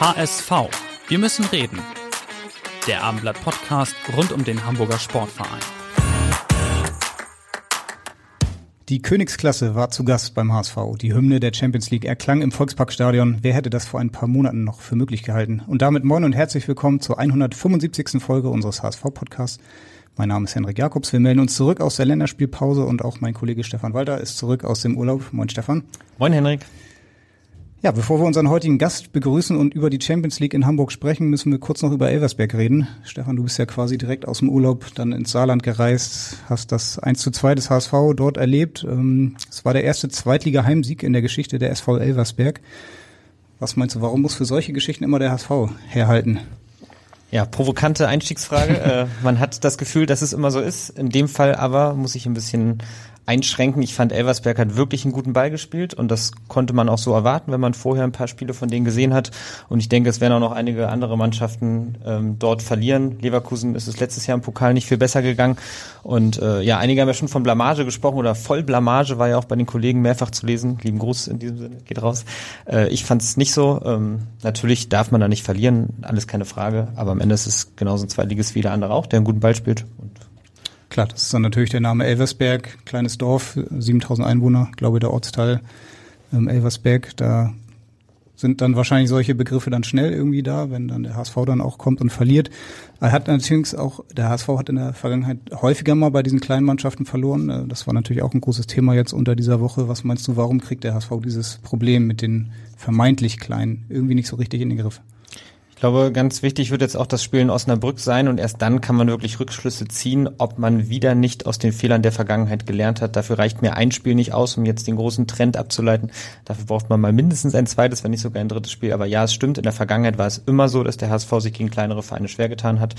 HSV. Wir müssen reden. Der Abendblatt-Podcast rund um den Hamburger Sportverein. Die Königsklasse war zu Gast beim HSV. Die Hymne der Champions League erklang im Volksparkstadion. Wer hätte das vor ein paar Monaten noch für möglich gehalten? Und damit moin und herzlich willkommen zur 175. Folge unseres HSV-Podcasts. Mein Name ist Henrik Jakobs. Wir melden uns zurück aus der Länderspielpause und auch mein Kollege Stefan Walter ist zurück aus dem Urlaub. Moin Stefan. Moin Henrik. Ja, bevor wir unseren heutigen Gast begrüßen und über die Champions League in Hamburg sprechen, müssen wir kurz noch über Elversberg reden. Stefan, du bist ja quasi direkt aus dem Urlaub dann ins Saarland gereist, hast das 1 zu 2 des HSV dort erlebt. Ähm, es war der erste Zweitliga-Heimsieg in der Geschichte der SV Elversberg. Was meinst du, warum muss für solche Geschichten immer der HSV herhalten? Ja, provokante Einstiegsfrage. äh, man hat das Gefühl, dass es immer so ist. In dem Fall aber muss ich ein bisschen einschränken. Ich fand, Elversberg hat wirklich einen guten Ball gespielt und das konnte man auch so erwarten, wenn man vorher ein paar Spiele von denen gesehen hat. Und ich denke, es werden auch noch einige andere Mannschaften ähm, dort verlieren. Leverkusen ist es letztes Jahr im Pokal nicht viel besser gegangen. Und äh, ja, einige haben ja schon von Blamage gesprochen oder Vollblamage war ja auch bei den Kollegen mehrfach zu lesen. Lieben Gruß in diesem Sinne, geht raus. Äh, ich fand es nicht so. Ähm, natürlich darf man da nicht verlieren, alles keine Frage. Aber am Ende ist es genauso ein Zweitliges wie der andere auch, der einen guten Ball spielt. Und Klar, das ist dann natürlich der Name Elversberg, kleines Dorf, 7000 Einwohner, glaube der Ortsteil ähm, Elversberg. Da sind dann wahrscheinlich solche Begriffe dann schnell irgendwie da, wenn dann der HSV dann auch kommt und verliert. Er hat natürlich auch, der HSV hat in der Vergangenheit häufiger mal bei diesen kleinen Mannschaften verloren. Äh, das war natürlich auch ein großes Thema jetzt unter dieser Woche. Was meinst du, warum kriegt der HSV dieses Problem mit den vermeintlich kleinen irgendwie nicht so richtig in den Griff? Ich glaube, ganz wichtig wird jetzt auch das Spiel in Osnabrück sein und erst dann kann man wirklich Rückschlüsse ziehen, ob man wieder nicht aus den Fehlern der Vergangenheit gelernt hat. Dafür reicht mir ein Spiel nicht aus, um jetzt den großen Trend abzuleiten. Dafür braucht man mal mindestens ein zweites, wenn nicht sogar ein drittes Spiel. Aber ja, es stimmt, in der Vergangenheit war es immer so, dass der HSV sich gegen kleinere Vereine schwer getan hat.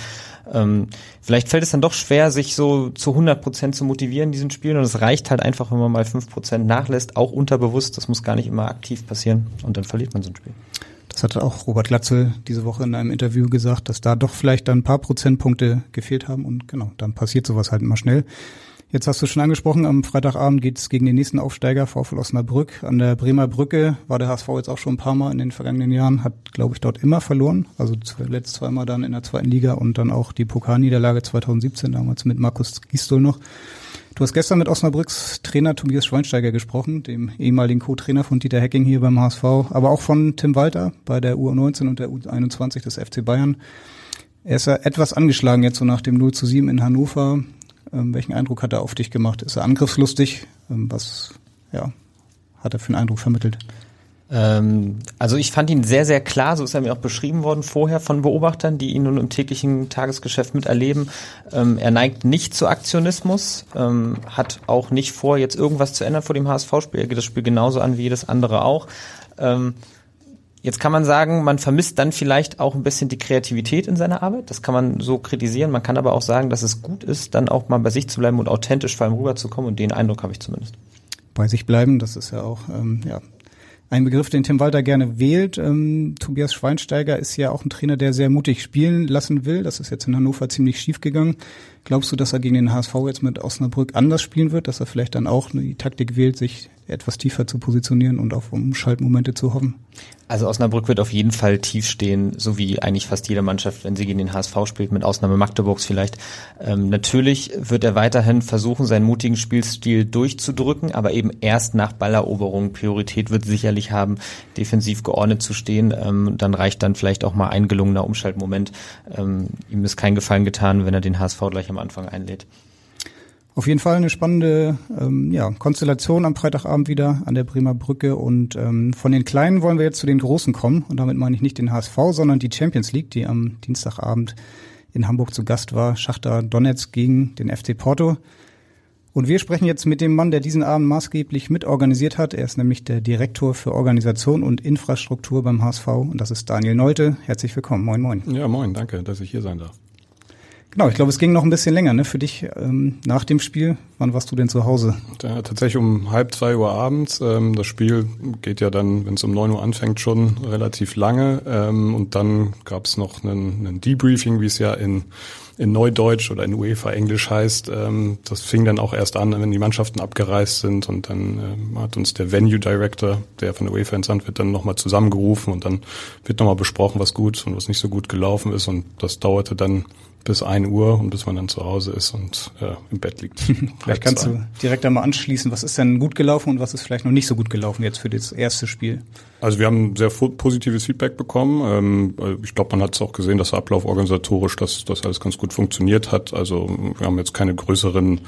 Ähm, vielleicht fällt es dann doch schwer, sich so zu 100 Prozent zu motivieren in diesen Spielen und es reicht halt einfach, wenn man mal 5 Prozent nachlässt, auch unterbewusst. Das muss gar nicht immer aktiv passieren und dann verliert man so ein Spiel. Das hatte auch Robert Glatzel diese Woche in einem Interview gesagt, dass da doch vielleicht dann ein paar Prozentpunkte gefehlt haben und genau, dann passiert sowas halt immer schnell. Jetzt hast du schon angesprochen, am Freitagabend geht es gegen den nächsten Aufsteiger, VfL Osnabrück. An der Bremer Brücke war der HSV jetzt auch schon ein paar Mal in den vergangenen Jahren, hat, glaube ich, dort immer verloren. Also zuletzt zweimal dann in der zweiten Liga und dann auch die Pokalniederlage 2017, damals mit Markus Gistol noch. Du hast gestern mit Osnabrücks Trainer Tobias Schweinsteiger gesprochen, dem ehemaligen Co-Trainer von Dieter Hecking hier beim HSV, aber auch von Tim Walter bei der U19 und der U21 des FC Bayern. Er ist ja etwas angeschlagen jetzt so nach dem 0 zu 7 in Hannover. Ähm, welchen Eindruck hat er auf dich gemacht? Ist er angriffslustig? Ähm, was ja, hat er für einen Eindruck vermittelt? Ähm, also ich fand ihn sehr, sehr klar, so ist er mir auch beschrieben worden vorher von Beobachtern, die ihn nun im täglichen Tagesgeschäft miterleben. Ähm, er neigt nicht zu Aktionismus, ähm, hat auch nicht vor, jetzt irgendwas zu ändern vor dem HSV-Spiel. Er geht das Spiel genauso an wie jedes andere auch. Ähm, Jetzt kann man sagen, man vermisst dann vielleicht auch ein bisschen die Kreativität in seiner Arbeit. Das kann man so kritisieren. Man kann aber auch sagen, dass es gut ist, dann auch mal bei sich zu bleiben und authentisch vor allem rüberzukommen. Und den Eindruck habe ich zumindest. Bei sich bleiben, das ist ja auch ähm, ja, ein Begriff, den Tim Walter gerne wählt. Ähm, Tobias Schweinsteiger ist ja auch ein Trainer, der sehr mutig spielen lassen will. Das ist jetzt in Hannover ziemlich schief gegangen. Glaubst du, dass er gegen den HSV jetzt mit Osnabrück anders spielen wird, dass er vielleicht dann auch die Taktik wählt, sich etwas tiefer zu positionieren und auf Umschaltmomente zu hoffen? Also Osnabrück wird auf jeden Fall tief stehen, so wie eigentlich fast jede Mannschaft, wenn sie gegen den HSV spielt, mit Ausnahme Magdeburgs vielleicht. Ähm, natürlich wird er weiterhin versuchen, seinen mutigen Spielstil durchzudrücken, aber eben erst nach Balleroberung. Priorität wird sicherlich haben, defensiv geordnet zu stehen. Ähm, dann reicht dann vielleicht auch mal ein gelungener Umschaltmoment. Ähm, ihm ist kein Gefallen getan, wenn er den HSV gleich am Anfang einlädt. Auf jeden Fall eine spannende ähm, ja, Konstellation am Freitagabend wieder an der Bremer Brücke. Und ähm, von den Kleinen wollen wir jetzt zu den Großen kommen. Und damit meine ich nicht den HSV, sondern die Champions League, die am Dienstagabend in Hamburg zu Gast war. Schachter Donetsk gegen den FC Porto. Und wir sprechen jetzt mit dem Mann, der diesen Abend maßgeblich mitorganisiert hat. Er ist nämlich der Direktor für Organisation und Infrastruktur beim HSV und das ist Daniel Neute. Herzlich willkommen. Moin, moin. Ja, moin, danke, dass ich hier sein darf. Genau, ich glaube, es ging noch ein bisschen länger ne, für dich ähm, nach dem Spiel. Wann warst du denn zu Hause? Ja, tatsächlich um halb zwei Uhr abends. Ähm, das Spiel geht ja dann, wenn es um neun Uhr anfängt, schon relativ lange. Ähm, und dann gab es noch einen, einen Debriefing, wie es ja in in Neudeutsch oder in UEFA Englisch heißt. Ähm, das fing dann auch erst an, wenn die Mannschaften abgereist sind und dann ähm, hat uns der Venue Director, der von der UEFA entsandt wird, dann nochmal zusammengerufen und dann wird nochmal besprochen, was gut und was nicht so gut gelaufen ist und das dauerte dann bis ein Uhr und bis man dann zu Hause ist und äh, im Bett liegt. vielleicht kannst du direkt einmal anschließen, was ist denn gut gelaufen und was ist vielleicht noch nicht so gut gelaufen jetzt für das erste Spiel? Also wir haben sehr positives Feedback bekommen. Ähm, ich glaube, man hat es auch gesehen, dass der Ablauf organisatorisch, dass das alles ganz gut funktioniert hat. Also wir haben jetzt keine größeren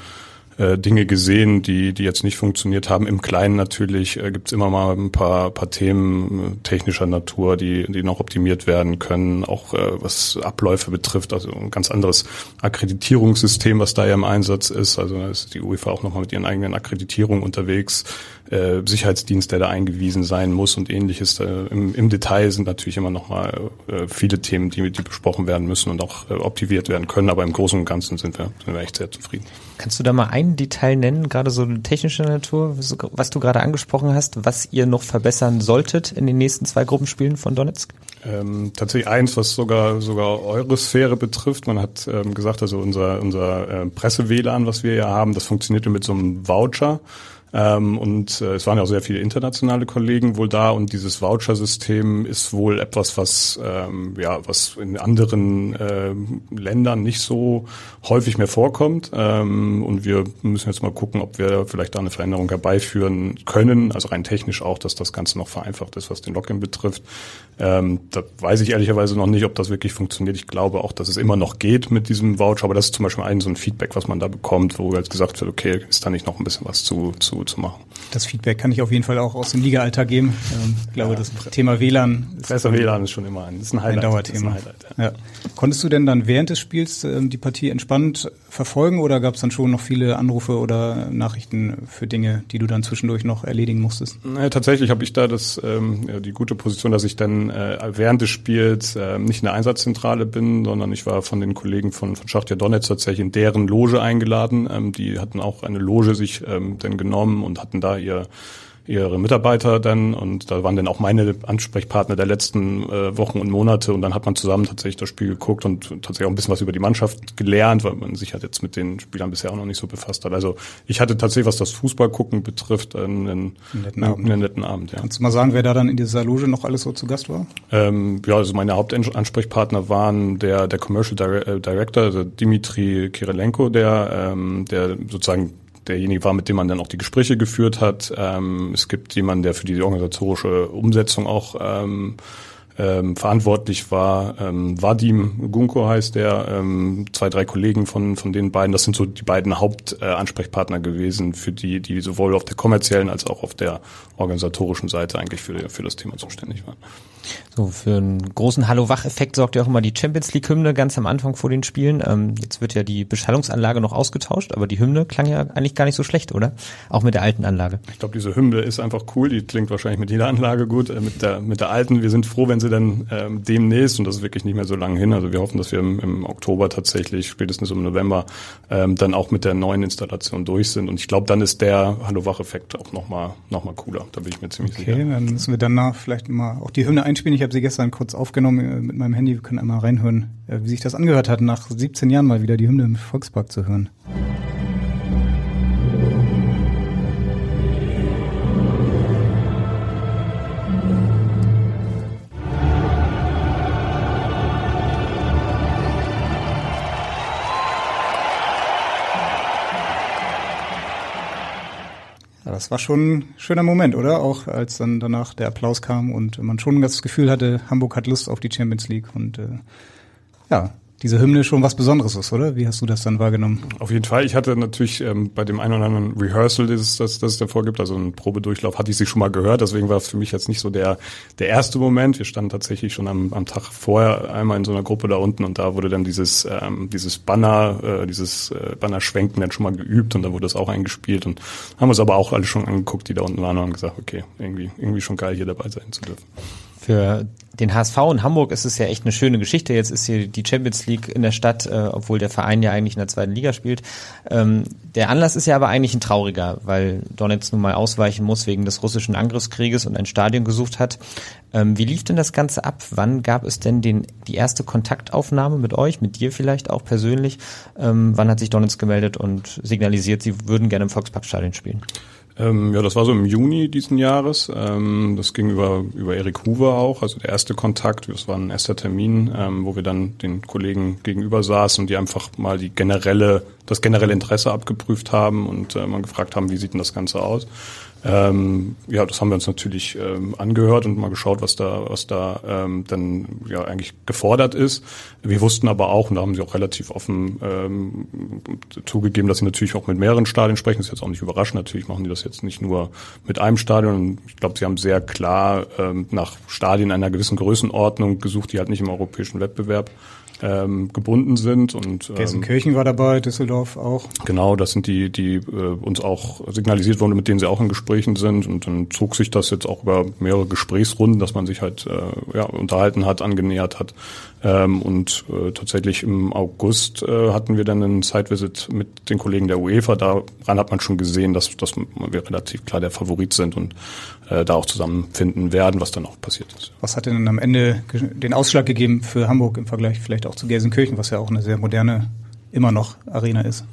äh, Dinge gesehen, die, die jetzt nicht funktioniert haben. Im Kleinen natürlich äh, gibt es immer mal ein paar, paar Themen äh, technischer Natur, die, die noch optimiert werden können, auch äh, was Abläufe betrifft. Also ein ganz anderes Akkreditierungssystem, was da ja im Einsatz ist. Also da ist die UEFA auch nochmal mit ihren eigenen Akkreditierungen unterwegs. Äh, Sicherheitsdienst, der da eingewiesen sein muss und ähnliches. Äh, im, Im Detail sind natürlich immer nochmal äh, viele Themen, die, die besprochen werden müssen und auch äh, optimiert werden können. Aber im Großen und Ganzen sind wir, sind wir echt sehr zufrieden. Kannst du da mal ein Detail nennen, gerade so technische Natur, was du gerade angesprochen hast, was ihr noch verbessern solltet in den nächsten zwei Gruppenspielen von Donetsk? Ähm, tatsächlich eins, was sogar sogar eure Sphäre betrifft. Man hat ähm, gesagt, also unser unser äh, Presse-WLAN, was wir ja haben, das funktioniert mit so einem Voucher. Ähm, und äh, es waren ja auch sehr viele internationale Kollegen wohl da und dieses Voucher-System ist wohl etwas, was ähm, ja was in anderen äh, Ländern nicht so häufig mehr vorkommt. Ähm, und wir müssen jetzt mal gucken, ob wir vielleicht da eine Veränderung herbeiführen können, also rein technisch auch, dass das Ganze noch vereinfacht ist, was den Login betrifft. Ähm, da weiß ich ehrlicherweise noch nicht, ob das wirklich funktioniert. Ich glaube auch, dass es immer noch geht mit diesem Voucher, aber das ist zum Beispiel ein so ein Feedback, was man da bekommt, wo halt gesagt wird, okay, ist da nicht noch ein bisschen was zu, zu zu machen. Das Feedback kann ich auf jeden Fall auch aus dem Liga-Alltag geben. Ähm, ich glaube, ja, das Thema WLAN ist, Besser WLAN ist schon immer ein, ist ein, Highlight, ein Dauerthema. Ein Highlight, ja. Ja. Konntest du denn dann während des Spiels ähm, die Partie entspannt verfolgen oder gab es dann schon noch viele Anrufe oder Nachrichten für Dinge, die du dann zwischendurch noch erledigen musstest? Naja, tatsächlich habe ich da das, ähm, die gute Position, dass ich dann äh, während des Spiels äh, nicht in der Einsatzzentrale bin, sondern ich war von den Kollegen von, von Schachtja Donetsk tatsächlich in deren Loge eingeladen. Ähm, die hatten auch eine Loge sich ähm, dann genommen und hatten da ihr ihre Mitarbeiter dann und da waren dann auch meine Ansprechpartner der letzten äh, Wochen und Monate und dann hat man zusammen tatsächlich das Spiel geguckt und tatsächlich auch ein bisschen was über die Mannschaft gelernt, weil man sich halt jetzt mit den Spielern bisher auch noch nicht so befasst hat. Also ich hatte tatsächlich, was das Fußballgucken betrifft, einen, einen, netten, Abend. einen netten Abend. Ja. Kannst du mal sagen, wer da dann in dieser Loge noch alles so zu Gast war? Ähm, ja, also meine Hauptansprechpartner waren der, der Commercial äh, Director, also Dimitri Kirilenko, der, ähm, der sozusagen derjenige war, mit dem man dann auch die Gespräche geführt hat. Ähm, es gibt jemanden, der für die organisatorische Umsetzung auch ähm, ähm, verantwortlich war. Ähm, Vadim Gunko heißt der, ähm, zwei, drei Kollegen von, von den beiden. Das sind so die beiden Hauptansprechpartner äh, gewesen, für die, die sowohl auf der kommerziellen als auch auf der organisatorischen Seite eigentlich für, für das Thema zuständig waren. So, für einen großen Hallo-Wach-Effekt sorgt ja auch immer die Champions League-Hymne ganz am Anfang vor den Spielen. Ähm, jetzt wird ja die Beschallungsanlage noch ausgetauscht, aber die Hymne klang ja eigentlich gar nicht so schlecht, oder? Auch mit der alten Anlage. Ich glaube, diese Hymne ist einfach cool. Die klingt wahrscheinlich mit jeder Anlage gut. Äh, mit, der, mit der alten, wir sind froh, wenn sie dann ähm, demnächst, und das ist wirklich nicht mehr so lange hin, also wir hoffen, dass wir im, im Oktober tatsächlich, spätestens im November, ähm, dann auch mit der neuen Installation durch sind. Und ich glaube, dann ist der Hallo-Wach-Effekt auch nochmal noch mal cooler. Da bin ich mir ziemlich okay, sicher. Okay, dann müssen wir danach vielleicht mal auch die Hymne einspielen. Ich habe sie gestern kurz aufgenommen äh, mit meinem Handy. Wir können einmal reinhören, äh, wie sich das angehört hat, nach 17 Jahren mal wieder die Hymne im Volkspark zu hören. Das war schon ein schöner Moment, oder? Auch als dann danach der Applaus kam und man schon das Gefühl hatte, Hamburg hat Lust auf die Champions League und äh, ja, diese Hymne schon was Besonderes ist, oder? Wie hast du das dann wahrgenommen? Auf jeden Fall. Ich hatte natürlich ähm, bei dem einen oder anderen Rehearsal, das es, das, das es davor gibt, also einen Probedurchlauf, hatte ich sie schon mal gehört. Deswegen war es für mich jetzt nicht so der, der erste Moment. Wir standen tatsächlich schon am, am Tag vorher einmal in so einer Gruppe da unten und da wurde dann dieses, ähm, dieses Banner, äh, dieses äh, Banner-Schwenken dann schon mal geübt und da wurde das auch eingespielt und haben uns aber auch alle schon angeguckt, die da unten waren und haben gesagt, okay, irgendwie, irgendwie schon geil, hier dabei sein zu dürfen. Für den HSV in Hamburg ist es ja echt eine schöne Geschichte. Jetzt ist hier die Champions League in der Stadt, äh, obwohl der Verein ja eigentlich in der zweiten Liga spielt. Ähm, der Anlass ist ja aber eigentlich ein trauriger, weil Donetsk nun mal ausweichen muss wegen des russischen Angriffskrieges und ein Stadion gesucht hat. Ähm, wie lief denn das Ganze ab? Wann gab es denn den, die erste Kontaktaufnahme mit euch, mit dir vielleicht auch persönlich? Ähm, wann hat sich Donetsk gemeldet und signalisiert, sie würden gerne im Volksparkstadion spielen? Ähm, ja, das war so im Juni diesen Jahres. Ähm, das ging über, über Erik Huber auch, also der erste Kontakt. Das war ein erster Termin, ähm, wo wir dann den Kollegen gegenüber saßen und die einfach mal die generelle, das generelle Interesse abgeprüft haben und äh, mal gefragt haben, wie sieht denn das Ganze aus. Ähm, ja, das haben wir uns natürlich ähm, angehört und mal geschaut, was da, was da ähm, dann ja eigentlich gefordert ist. Wir wussten aber auch, und da haben sie auch relativ offen ähm, zugegeben, dass sie natürlich auch mit mehreren Stadien sprechen. Das ist jetzt auch nicht überraschend. Natürlich machen die das jetzt nicht nur mit einem Stadion. Ich glaube, sie haben sehr klar ähm, nach Stadien einer gewissen Größenordnung gesucht, die halt nicht im europäischen Wettbewerb ähm, gebunden sind. Und, ähm, Gelsenkirchen war dabei, Düsseldorf auch. Genau, das sind die, die äh, uns auch signalisiert wurden, mit denen sie auch in Gesprächen sind. Und dann zog sich das jetzt auch über mehrere Gesprächsrunden, dass man sich halt äh, ja, unterhalten hat, angenähert hat. Ähm, und äh, tatsächlich im August äh, hatten wir dann einen Site-Visit mit den Kollegen der UEFA. Daran hat man schon gesehen, dass, dass wir relativ klar der Favorit sind und äh, da auch zusammenfinden werden, was dann auch passiert ist. Was hat denn am Ende den Ausschlag gegeben für Hamburg im Vergleich vielleicht auch zu Gelsenkirchen, was ja auch eine sehr moderne, immer noch Arena ist?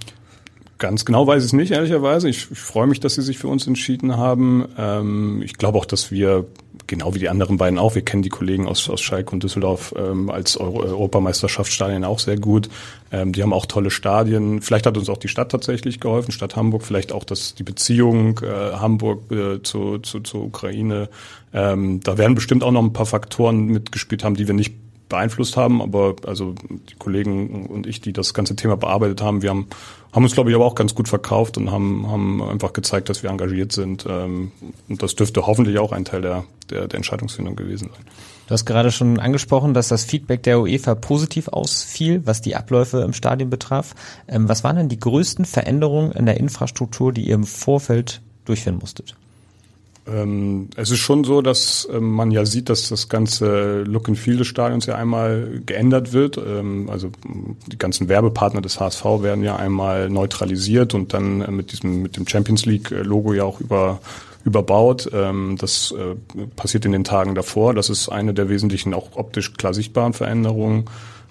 Ganz genau weiß ich es nicht, ehrlicherweise. Ich, ich freue mich, dass sie sich für uns entschieden haben. Ähm, ich glaube auch, dass wir genau wie die anderen beiden auch. Wir kennen die Kollegen aus, aus Schalke und Düsseldorf ähm, als Euro Europameisterschaftsstadien auch sehr gut. Ähm, die haben auch tolle Stadien. Vielleicht hat uns auch die Stadt tatsächlich geholfen, Stadt Hamburg, vielleicht auch das, die Beziehung äh, Hamburg äh, zu, zu, zur Ukraine. Ähm, da werden bestimmt auch noch ein paar Faktoren mitgespielt haben, die wir nicht beeinflusst haben, aber also die Kollegen und ich, die das ganze Thema bearbeitet haben, wir haben, haben uns, glaube ich, aber auch ganz gut verkauft und haben, haben einfach gezeigt, dass wir engagiert sind. Ähm, und das dürfte hoffentlich auch ein Teil der, der, der Entscheidungsfindung gewesen sein. Du hast gerade schon angesprochen, dass das Feedback der UEFA positiv ausfiel, was die Abläufe im Stadion betraf. Ähm, was waren denn die größten Veränderungen in der Infrastruktur, die ihr im Vorfeld durchführen musstet? Ähm, es ist schon so, dass ähm, man ja sieht, dass das ganze Look and Feel des Stadions ja einmal geändert wird. Ähm, also die ganzen Werbepartner des HSV werden ja einmal neutralisiert und dann äh, mit diesem mit dem Champions League Logo ja auch über überbaut. Ähm, das äh, passiert in den Tagen davor. Das ist eine der wesentlichen auch optisch klar sichtbaren Veränderungen.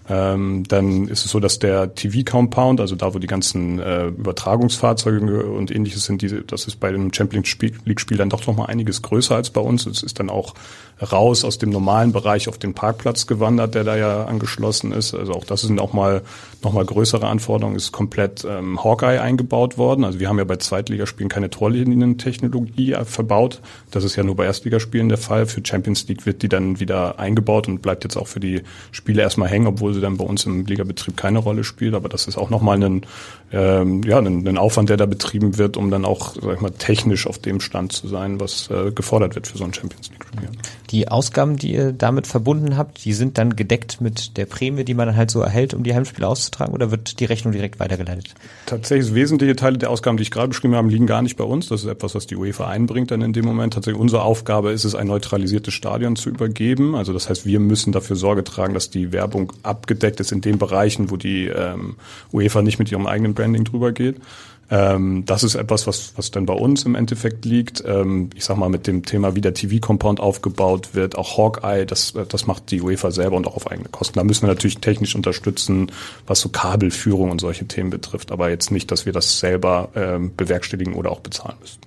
Ähm, dann ist es so, dass der TV-Compound, also da, wo die ganzen äh, Übertragungsfahrzeuge und ähnliches sind, diese, das ist bei dem Champions League-Spiel dann doch noch mal einiges größer als bei uns. Es ist dann auch raus aus dem normalen Bereich auf den Parkplatz gewandert, der da ja angeschlossen ist. Also auch das sind auch mal noch mal größere Anforderungen. Ist komplett ähm, Hawkeye eingebaut worden. Also wir haben ja bei Zweitligaspielen keine Torlinientechnologie verbaut. Das ist ja nur bei Erstligaspielen der Fall. Für Champions League wird die dann wieder eingebaut und bleibt jetzt auch für die Spiele erstmal hängen, obwohl sie dann bei uns im Ligabetrieb keine Rolle spielt. Aber das ist auch noch mal ein, ähm, ja, ein, ein Aufwand, der da betrieben wird, um dann auch sag ich mal, technisch auf dem Stand zu sein, was äh, gefordert wird für so ein Champions League-Spiel. Die Ausgaben, die ihr damit verbunden habt, die sind dann gedeckt mit der Prämie, die man dann halt so erhält, um die Heimspiele auszutragen, oder wird die Rechnung direkt weitergeleitet? Tatsächlich wesentliche Teile der Ausgaben, die ich gerade beschrieben habe, liegen gar nicht bei uns. Das ist etwas, was die UEFA einbringt dann in dem Moment. Tatsächlich unsere Aufgabe ist es, ein neutralisiertes Stadion zu übergeben. Also das heißt, wir müssen dafür Sorge tragen, dass die Werbung abgedeckt ist in den Bereichen, wo die ähm, UEFA nicht mit ihrem eigenen Branding drüber geht. Ähm, das ist etwas, was, was dann bei uns im Endeffekt liegt. Ähm, ich sag mal, mit dem Thema, wie der TV-Compound aufgebaut wird, auch Hawkeye, das, das macht die UEFA selber und auch auf eigene Kosten. Da müssen wir natürlich technisch unterstützen, was so Kabelführung und solche Themen betrifft, aber jetzt nicht, dass wir das selber ähm, bewerkstelligen oder auch bezahlen müssen.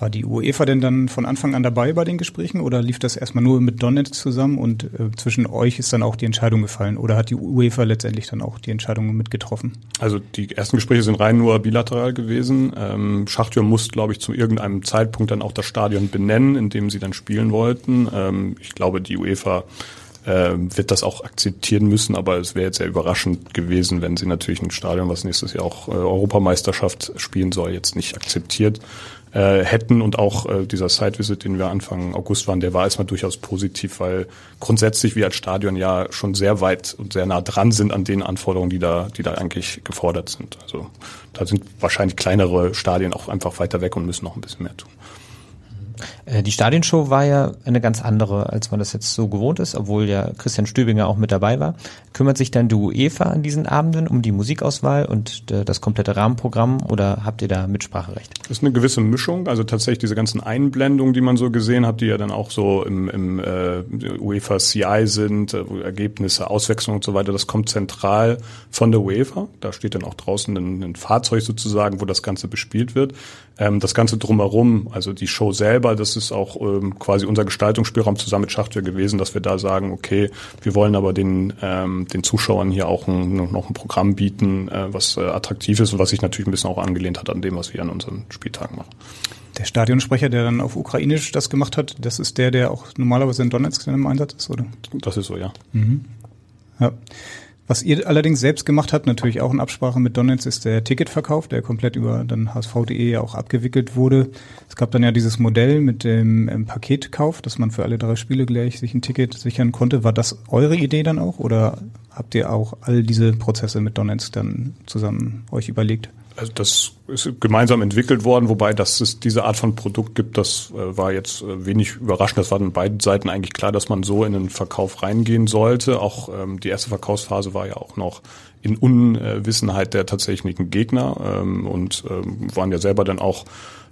War die UEFA denn dann von Anfang an dabei bei den Gesprächen oder lief das erstmal nur mit Donnet zusammen und äh, zwischen euch ist dann auch die Entscheidung gefallen oder hat die UEFA letztendlich dann auch die Entscheidung mitgetroffen? Also die ersten Gespräche sind rein nur bilateral gewesen. Ähm, Schachtür muss, glaube ich, zu irgendeinem Zeitpunkt dann auch das Stadion benennen, in dem sie dann spielen wollten. Ähm, ich glaube, die UEFA äh, wird das auch akzeptieren müssen, aber es wäre jetzt sehr überraschend gewesen, wenn sie natürlich ein Stadion, was nächstes Jahr auch äh, Europameisterschaft spielen soll, jetzt nicht akzeptiert äh, hätten und auch äh, dieser Site-Visit, den wir Anfang August waren, der war erstmal durchaus positiv, weil grundsätzlich wir als Stadion ja schon sehr weit und sehr nah dran sind an den Anforderungen, die da, die da eigentlich gefordert sind. Also da sind wahrscheinlich kleinere Stadien auch einfach weiter weg und müssen noch ein bisschen mehr tun. Äh, die Stadionshow war ja eine ganz andere, als man das jetzt so gewohnt ist, obwohl ja Christian Stübinger auch mit dabei war. Kümmert sich dann die UEFA an diesen Abenden um die Musikauswahl und äh, das komplette Rahmenprogramm oder habt ihr da Mitspracherecht? Das ist eine gewisse Mischung, also tatsächlich diese ganzen Einblendungen, die man so gesehen hat, die ja dann auch so im, im äh, UEFA CI sind, äh, Ergebnisse, Auswechslung und so weiter, das kommt zentral von der UEFA. Da steht dann auch draußen ein, ein Fahrzeug sozusagen, wo das Ganze bespielt wird. Ähm, das Ganze drumherum, also die Show selber, das ist auch ähm, quasi unser Gestaltungsspielraum zusammen mit Schachtür gewesen, dass wir da sagen, okay, wir wollen aber den, ähm, den Zuschauern hier auch ein, noch ein Programm bieten, äh, was äh, attraktiv ist und was sich natürlich ein bisschen auch angelehnt hat an dem, was wir an unseren Spieltagen machen. Der Stadionsprecher, der dann auf Ukrainisch das gemacht hat, das ist der, der auch normalerweise in Donetsk im Einsatz ist, oder? Das ist so, ja. Mhm. Ja. Was ihr allerdings selbst gemacht habt, natürlich auch in Absprache mit Donetsk, ist der Ticketverkauf, der komplett über dann hsv.de ja auch abgewickelt wurde. Es gab dann ja dieses Modell mit dem ähm, Paketkauf, dass man für alle drei Spiele gleich sich ein Ticket sichern konnte. War das eure Idee dann auch oder habt ihr auch all diese Prozesse mit Donetsk dann zusammen euch überlegt? Also das ist gemeinsam entwickelt worden, wobei dass es diese Art von Produkt gibt, das äh, war jetzt äh, wenig überraschend. Das war an beiden Seiten eigentlich klar, dass man so in den Verkauf reingehen sollte. Auch ähm, die erste Verkaufsphase war ja auch noch in Unwissenheit der tatsächlichen Gegner ähm, und ähm, waren ja selber dann auch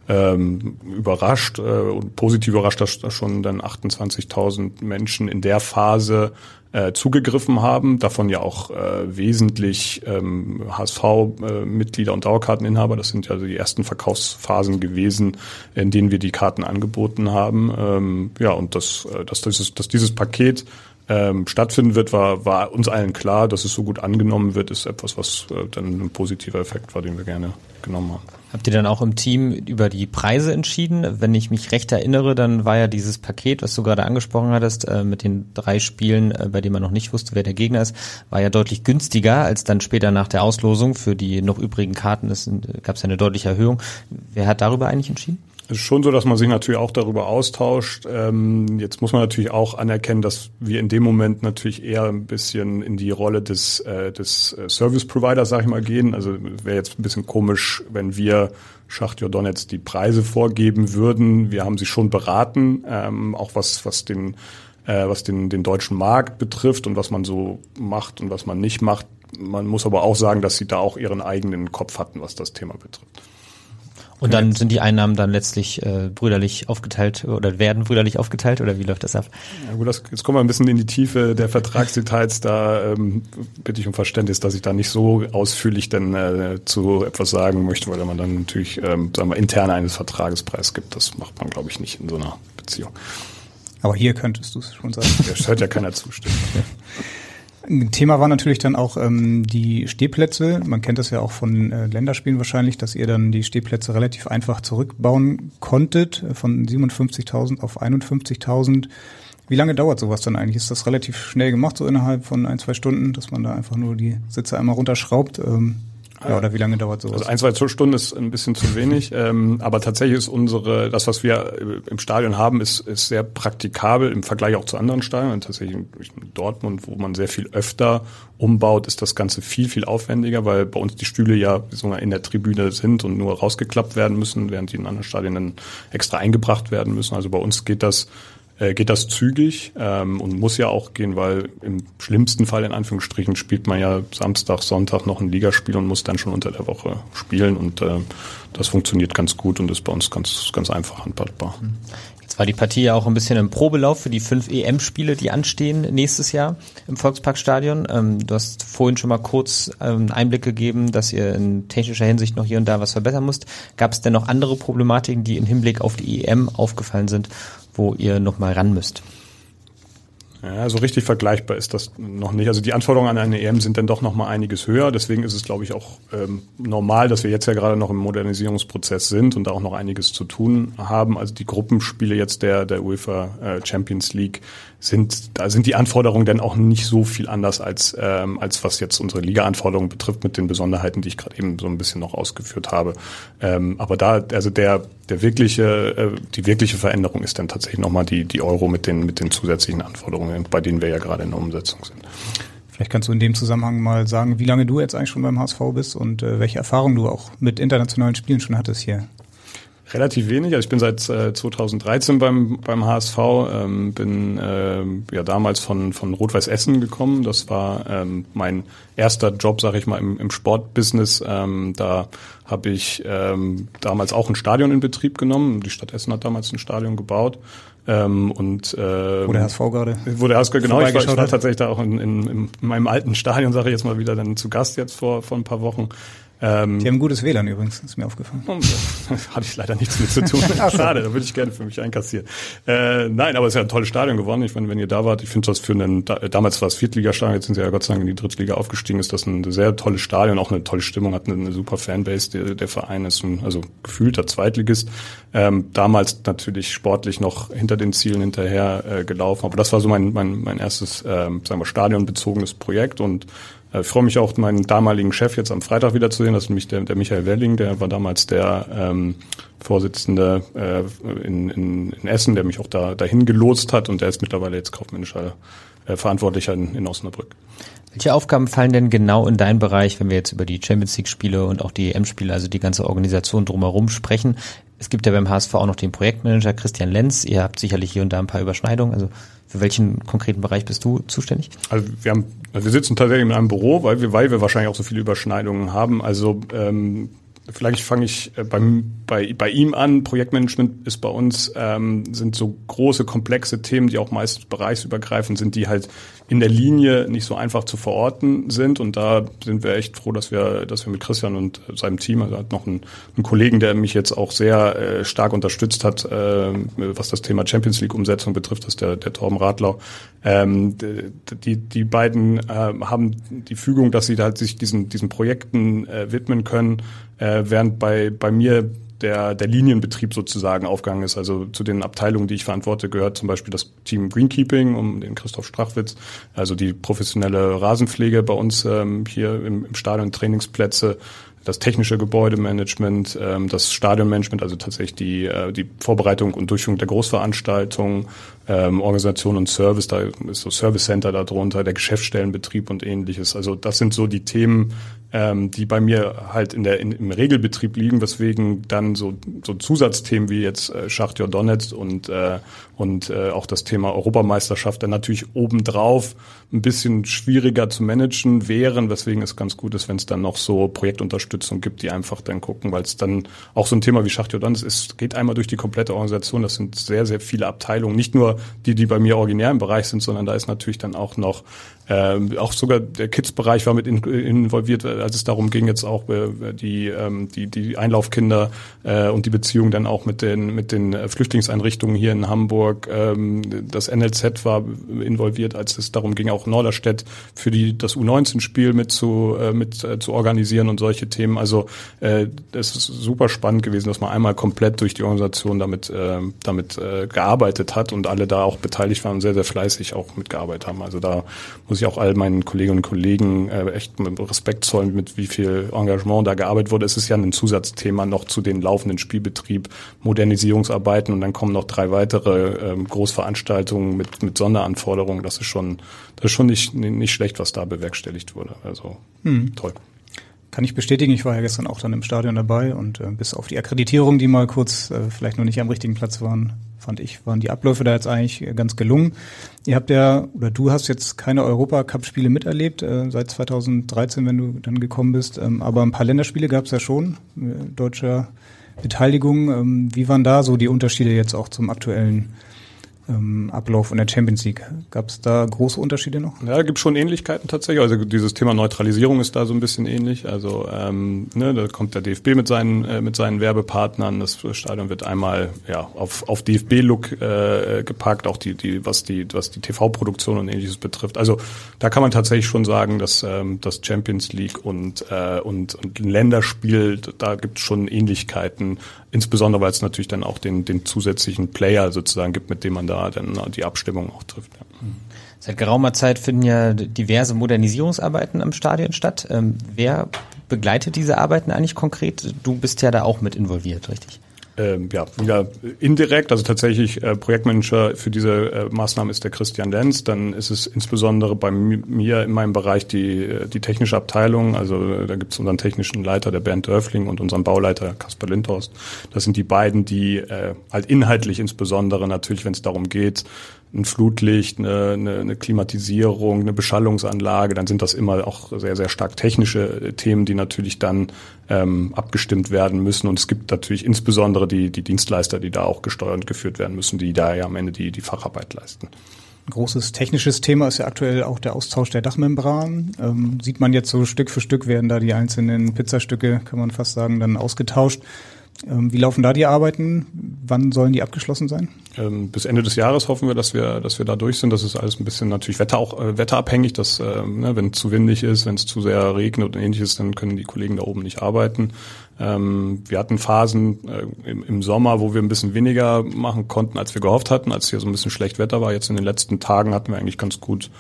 ähm, überrascht äh, und positiv überrascht, dass schon dann 28.000 Menschen in der Phase äh, zugegriffen haben, davon ja auch äh, wesentlich ähm, HSV-Mitglieder und Dauerkarteninhaber. Das sind ja die ersten Verkaufsphasen gewesen, in denen wir die Karten angeboten haben. Ähm, ja, und dass, äh, dass, dieses, dass dieses Paket ähm, stattfinden wird, war, war uns allen klar, dass es so gut angenommen wird, ist etwas, was äh, dann ein positiver Effekt war, den wir gerne genommen haben. Habt ihr dann auch im Team über die Preise entschieden? Wenn ich mich recht erinnere, dann war ja dieses Paket, was du gerade angesprochen hattest, äh, mit den drei Spielen, äh, bei denen man noch nicht wusste, wer der Gegner ist, war ja deutlich günstiger als dann später nach der Auslosung. Für die noch übrigen Karten gab es ja eine deutliche Erhöhung. Wer hat darüber eigentlich entschieden? Es ist schon so, dass man sich natürlich auch darüber austauscht. Ähm, jetzt muss man natürlich auch anerkennen, dass wir in dem Moment natürlich eher ein bisschen in die Rolle des, äh, des äh, Service Providers, sag ich mal, gehen. Also wäre jetzt ein bisschen komisch, wenn wir Schachtjor Donetsk die Preise vorgeben würden. Wir haben sie schon beraten, ähm, auch was, was den äh, was den, den deutschen Markt betrifft und was man so macht und was man nicht macht. Man muss aber auch sagen, dass sie da auch ihren eigenen Kopf hatten, was das Thema betrifft. Und dann sind die Einnahmen dann letztlich äh, brüderlich aufgeteilt oder werden brüderlich aufgeteilt oder wie läuft das ab? Ja, gut, das, jetzt kommen wir ein bisschen in die Tiefe der Vertragsdetails. Da ähm, bitte ich um Verständnis, dass ich da nicht so ausführlich denn äh, zu etwas sagen möchte, weil man dann natürlich ähm, sagen wir, intern eines Vertrages preisgibt. Das macht man, glaube ich, nicht in so einer Beziehung. Aber hier könntest du es schon sagen. Das hört ja keiner zustimmen. Thema war natürlich dann auch ähm, die Stehplätze. Man kennt das ja auch von äh, Länderspielen wahrscheinlich, dass ihr dann die Stehplätze relativ einfach zurückbauen konntet, äh, von 57.000 auf 51.000. Wie lange dauert sowas dann eigentlich? Ist das relativ schnell gemacht, so innerhalb von ein, zwei Stunden, dass man da einfach nur die Sitze einmal runterschraubt? Ähm, ja, oder wie lange dauert sowas? Also ein, zwei Stunden ist ein bisschen zu wenig, ähm, aber tatsächlich ist unsere, das, was wir im Stadion haben, ist, ist sehr praktikabel im Vergleich auch zu anderen Stadien. Tatsächlich in Dortmund, wo man sehr viel öfter umbaut, ist das Ganze viel, viel aufwendiger, weil bei uns die Stühle ja sogar in der Tribüne sind und nur rausgeklappt werden müssen, während die in anderen Stadien dann extra eingebracht werden müssen. Also bei uns geht das äh, geht das zügig ähm, und muss ja auch gehen, weil im schlimmsten Fall in Anführungsstrichen spielt man ja Samstag, Sonntag noch ein Ligaspiel und muss dann schon unter der Woche spielen und äh, das funktioniert ganz gut und ist bei uns ganz ganz einfach handhabbar. Jetzt war die Partie ja auch ein bisschen im Probelauf für die fünf EM-Spiele, die anstehen nächstes Jahr im Volksparkstadion. Ähm, du hast vorhin schon mal kurz ähm, Einblick gegeben, dass ihr in technischer Hinsicht noch hier und da was verbessern musst. Gab es denn noch andere Problematiken, die im Hinblick auf die EM aufgefallen sind wo ihr nochmal ran müsst? Ja, so richtig vergleichbar ist das noch nicht. Also die Anforderungen an eine EM sind dann doch noch mal einiges höher. Deswegen ist es, glaube ich, auch ähm, normal, dass wir jetzt ja gerade noch im Modernisierungsprozess sind und da auch noch einiges zu tun haben. Also die Gruppenspiele jetzt der der UEFA äh, Champions League sind, da sind die Anforderungen dann auch nicht so viel anders als ähm, als was jetzt unsere Liga-Anforderungen betrifft mit den Besonderheiten, die ich gerade eben so ein bisschen noch ausgeführt habe. Ähm, aber da, also der der wirkliche äh, die wirkliche Veränderung ist dann tatsächlich noch mal die die Euro mit den mit den zusätzlichen Anforderungen bei denen wir ja gerade in der Umsetzung sind. Vielleicht kannst du in dem Zusammenhang mal sagen, wie lange du jetzt eigentlich schon beim HSV bist und äh, welche Erfahrungen du auch mit internationalen Spielen schon hattest hier. Relativ wenig. Also ich bin seit äh, 2013 beim beim HSV, ähm, bin äh, ja damals von von Rot-Weiß Essen gekommen. Das war ähm, mein erster Job, sage ich mal, im, im Sportbusiness. Ähm, da habe ich ähm, damals auch ein Stadion in Betrieb genommen. Die Stadt Essen hat damals ein Stadion gebaut. Ähm, und äh, der HSV gerade. Der HSV, genau. Ich war, ich war tatsächlich da auch in, in, in meinem alten Stadion, sage ich jetzt mal wieder, dann zu Gast jetzt vor, vor ein paar Wochen. Ähm, Die haben gutes WLAN übrigens, ist mir aufgefallen. Hatte ich leider nichts mit zu tun. Schade, da würde ich gerne für mich einkassieren. Äh, nein, aber es ist ja ein tolles Stadion geworden. Ich meine, wenn ihr da wart, ich finde das für einen, damals war es Viertligastadion, jetzt sind sie ja Gott sei Dank in die Drittliga aufgestiegen, ist das ein sehr tolles Stadion, auch eine tolle Stimmung, hat eine, eine super Fanbase. Der, der Verein ist ein, also gefühlter Zweitligist. Ähm, damals natürlich sportlich noch hinter den Zielen hinterher äh, gelaufen. Aber das war so mein, mein, mein erstes, ähm, sagen wir, stadionbezogenes Projekt und ich freue mich auch, meinen damaligen Chef jetzt am Freitag wiederzusehen. Das ist nämlich der, der Michael Welling, der war damals der ähm, Vorsitzende äh, in, in, in Essen, der mich auch da dahin gelotst hat und der ist mittlerweile jetzt kaufmännischer äh, Verantwortlicher in, in Osnabrück. Welche Aufgaben fallen denn genau in deinen Bereich, wenn wir jetzt über die Champions League Spiele und auch die EM-Spiele, also die ganze Organisation drumherum sprechen? Es gibt ja beim HSV auch noch den Projektmanager Christian Lenz. Ihr habt sicherlich hier und da ein paar Überschneidungen. Also für welchen konkreten Bereich bist du zuständig? Also wir haben, also wir sitzen tatsächlich in einem Büro, weil wir, weil wir wahrscheinlich auch so viele Überschneidungen haben. Also ähm, Vielleicht fange ich äh, beim, bei, bei ihm an. Projektmanagement ist bei uns, ähm, sind so große, komplexe Themen, die auch meist bereichsübergreifend sind, die halt in der Linie nicht so einfach zu verorten sind. Und da sind wir echt froh, dass wir, dass wir mit Christian und seinem Team, also hat noch einen, einen Kollegen, der mich jetzt auch sehr äh, stark unterstützt hat, äh, was das Thema Champions League Umsetzung betrifft, das ist der, der Torben Radlau. Ähm, die, die beiden äh, haben die Fügung, dass sie halt sich diesen, diesen Projekten äh, widmen können äh, während bei, bei mir der, der Linienbetrieb sozusagen aufgegangen ist. Also zu den Abteilungen, die ich verantworte, gehört zum Beispiel das Team Greenkeeping um den Christoph Strachwitz, also die professionelle Rasenpflege bei uns ähm, hier im, im Stadion, Trainingsplätze, das technische Gebäudemanagement, ähm, das Stadionmanagement, also tatsächlich die, äh, die Vorbereitung und Durchführung der Großveranstaltungen, ähm, Organisation und Service, da ist so Service Center darunter, der Geschäftsstellenbetrieb und ähnliches. Also das sind so die Themen, ähm, die bei mir halt in der in, im Regelbetrieb liegen, weswegen dann so so Zusatzthemen wie jetzt äh, Schachtjor Donetsk und äh, und äh, auch das Thema Europameisterschaft dann natürlich obendrauf ein bisschen schwieriger zu managen wären, weswegen es ganz gut ist, wenn es dann noch so Projektunterstützung gibt, die einfach dann gucken, weil es dann auch so ein Thema wie Schachtjor Donetsk ist, geht einmal durch die komplette Organisation. Das sind sehr sehr viele Abteilungen, nicht nur die, die bei mir originär im Bereich sind, sondern da ist natürlich dann auch noch ähm, auch sogar der Kids-Bereich war mit in, involviert, als es darum ging, jetzt auch äh, die, ähm, die, die Einlaufkinder äh, und die Beziehung dann auch mit den, mit den Flüchtlingseinrichtungen hier in Hamburg. Ähm, das NLZ war involviert, als es darum ging, auch Norderstedt für die, das U19-Spiel mit, zu, äh, mit äh, zu organisieren und solche Themen. Also äh, das ist super spannend gewesen, dass man einmal komplett durch die Organisation damit, äh, damit äh, gearbeitet hat und alle da auch beteiligt waren und sehr, sehr fleißig auch mitgearbeitet haben. Also da muss ich auch all meinen Kolleginnen und Kollegen äh, echt mit Respekt zollen, mit wie viel Engagement da gearbeitet wurde. Es ist ja ein Zusatzthema noch zu den laufenden Spielbetrieb, Modernisierungsarbeiten und dann kommen noch drei weitere ähm, Großveranstaltungen mit, mit Sonderanforderungen. Das ist schon, das ist schon nicht, nicht schlecht, was da bewerkstelligt wurde. Also hm. toll. Kann ich bestätigen, ich war ja gestern auch dann im Stadion dabei und äh, bis auf die Akkreditierung, die mal kurz äh, vielleicht noch nicht am richtigen Platz waren, fand ich, waren die Abläufe da jetzt eigentlich ganz gelungen. Ihr habt ja, oder du hast jetzt keine Europacup-Spiele miterlebt, äh, seit 2013, wenn du dann gekommen bist, ähm, aber ein paar Länderspiele gab es ja schon, äh, deutscher Beteiligung. Ähm, wie waren da so die Unterschiede jetzt auch zum aktuellen ähm, Ablauf in der Champions League. Gab es da große Unterschiede noch? Ja, gibt schon Ähnlichkeiten tatsächlich. Also dieses Thema Neutralisierung ist da so ein bisschen ähnlich. Also ähm, ne, da kommt der DFB mit seinen äh, mit seinen Werbepartnern. Das Stadion wird einmal ja auf auf DFB-Look äh, gepackt, auch die die was die was die TV-Produktion und ähnliches betrifft. Also da kann man tatsächlich schon sagen, dass ähm, das Champions League und äh, und, und ein Länderspiel da gibt es schon Ähnlichkeiten Insbesondere, weil es natürlich dann auch den, den zusätzlichen Player sozusagen gibt, mit dem man da dann die Abstimmung auch trifft. Ja. Seit geraumer Zeit finden ja diverse Modernisierungsarbeiten am Stadion statt. Ähm, wer begleitet diese Arbeiten eigentlich konkret? Du bist ja da auch mit involviert, richtig? Ähm, ja, wieder indirekt, also tatsächlich äh, Projektmanager für diese äh, Maßnahme ist der Christian Lenz. Dann ist es insbesondere bei mir in meinem Bereich die, äh, die technische Abteilung. Also äh, da gibt es unseren technischen Leiter, der Bernd Dörfling, und unseren Bauleiter Kasper Lindhorst. Das sind die beiden, die äh, halt inhaltlich insbesondere natürlich, wenn es darum geht, ein Flutlicht, eine, eine, eine Klimatisierung, eine Beschallungsanlage, dann sind das immer auch sehr, sehr stark technische äh, Themen, die natürlich dann ähm, abgestimmt werden müssen. Und es gibt natürlich insbesondere die, die Dienstleister, die da auch gesteuert und geführt werden müssen, die da ja am Ende die, die Facharbeit leisten. Ein großes technisches Thema ist ja aktuell auch der Austausch der Dachmembran. Ähm, sieht man jetzt so Stück für Stück werden da die einzelnen Pizzastücke, kann man fast sagen, dann ausgetauscht. Ähm, wie laufen da die Arbeiten? Wann sollen die abgeschlossen sein? Ähm, bis Ende des Jahres hoffen wir, dass wir, dass wir da durch sind. Das ist alles ein bisschen natürlich Wetter auch äh, wetterabhängig, dass äh, ne, wenn es zu windig ist, wenn es zu sehr regnet und ähnliches, dann können die Kollegen da oben nicht arbeiten. Ähm, wir hatten Phasen äh, im, im, Sommer, wo wir ein bisschen weniger machen konnten, als wir gehofft hatten, als hier so ein bisschen schlecht Wetter war. Jetzt in den letzten Tagen hatten wir eigentlich ganz gut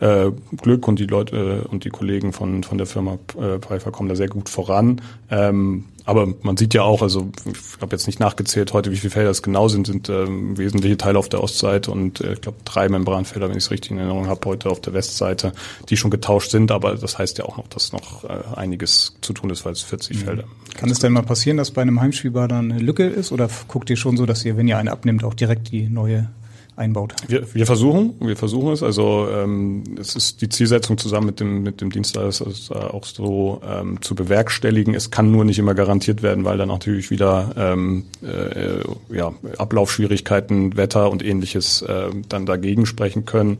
äh, Glück und die Leute äh, und die Kollegen von, von der Firma äh, Pfeiffer kommen da sehr gut voran. Ähm, aber man sieht ja auch, also ich habe jetzt nicht nachgezählt heute, wie viele Felder es genau sind, sind ähm, wesentliche Teile auf der Ostseite und äh, ich glaube drei Membranfelder, wenn ich es richtig in Erinnerung habe, heute auf der Westseite, die schon getauscht sind. Aber das heißt ja auch noch, dass noch äh, einiges zu tun ist, weil es 40 mhm. Felder. Kann es denn mal passieren, dass bei einem Heimspielbar dann eine Lücke ist oder guckt ihr schon so, dass ihr, wenn ihr eine abnimmt, auch direkt die neue einbaut. Wir, wir versuchen, wir versuchen es. Also ähm, es ist die Zielsetzung zusammen mit dem mit dem Dienstleister ist, auch so ähm, zu bewerkstelligen. Es kann nur nicht immer garantiert werden, weil dann natürlich wieder ähm, äh, ja, Ablaufschwierigkeiten, Wetter und ähnliches äh, dann dagegen sprechen können.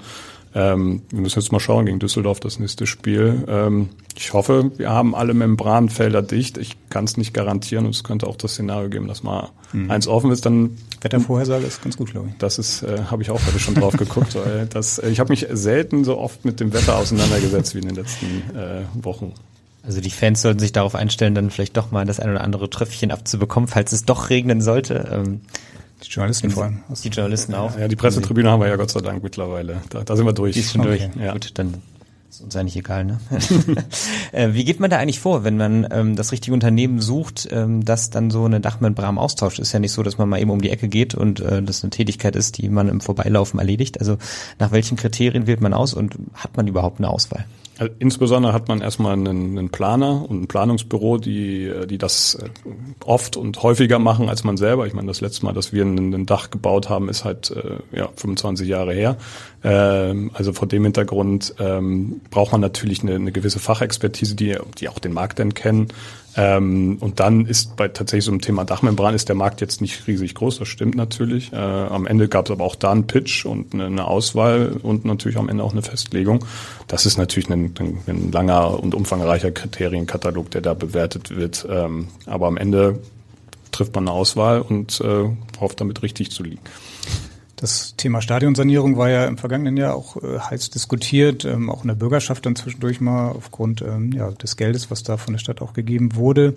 Ähm, wir müssen jetzt mal schauen gegen Düsseldorf das nächste Spiel. Ähm, ich hoffe, wir haben alle Membranfelder dicht. Ich kann es nicht garantieren und es könnte auch das Szenario geben, dass mal mhm. eins offen ist. Dann Wettervorhersage ist ganz gut, glaube ich. Das ist, äh, habe ich auch heute schon drauf geguckt. Weil das, äh, ich habe mich selten so oft mit dem Wetter auseinandergesetzt wie in den letzten äh, Wochen. Also die Fans sollten sich darauf einstellen, dann vielleicht doch mal das ein oder andere Tröpfchen abzubekommen, falls es doch regnen sollte. Ähm, die Journalisten vor allem. Die Journalisten auch. Ja, die Pressetribüne haben wir ja Gott sei Dank mittlerweile. Da, da sind wir durch. Die ist schon okay. durch. Ja. Gut, dann ist uns eigentlich egal, ne? Äh, wie geht man da eigentlich vor, wenn man ähm, das richtige Unternehmen sucht, ähm, das dann so eine Dachmembran austauscht? Ist ja nicht so, dass man mal eben um die Ecke geht und äh, das eine Tätigkeit ist, die man im Vorbeilaufen erledigt. Also nach welchen Kriterien wählt man aus und hat man überhaupt eine Auswahl? Also insbesondere hat man erstmal einen, einen, Planer und ein Planungsbüro, die, die das äh, oft und häufiger machen als man selber. Ich meine, das letzte Mal, dass wir ein, ein Dach gebaut haben, ist halt äh, ja, 25 Jahre her. Ähm, also vor dem Hintergrund ähm, braucht man natürlich eine, eine gewisse Fachexpertise, die, die auch den Markt dann kennen. Ähm, und dann ist bei tatsächlich so einem Thema Dachmembran ist der Markt jetzt nicht riesig groß, das stimmt natürlich. Äh, am Ende gab es aber auch da einen Pitch und eine, eine, Auswahl und natürlich am Ende auch eine Festlegung. Das ist natürlich ein, ein, ein langer und umfangreicher Kriterienkatalog, der da bewertet wird. Ähm, aber am Ende trifft man eine Auswahl und äh, hofft damit richtig zu liegen. Das Thema Stadionsanierung war ja im vergangenen Jahr auch äh, heiß diskutiert, ähm, auch in der Bürgerschaft dann zwischendurch mal aufgrund ähm, ja, des Geldes, was da von der Stadt auch gegeben wurde.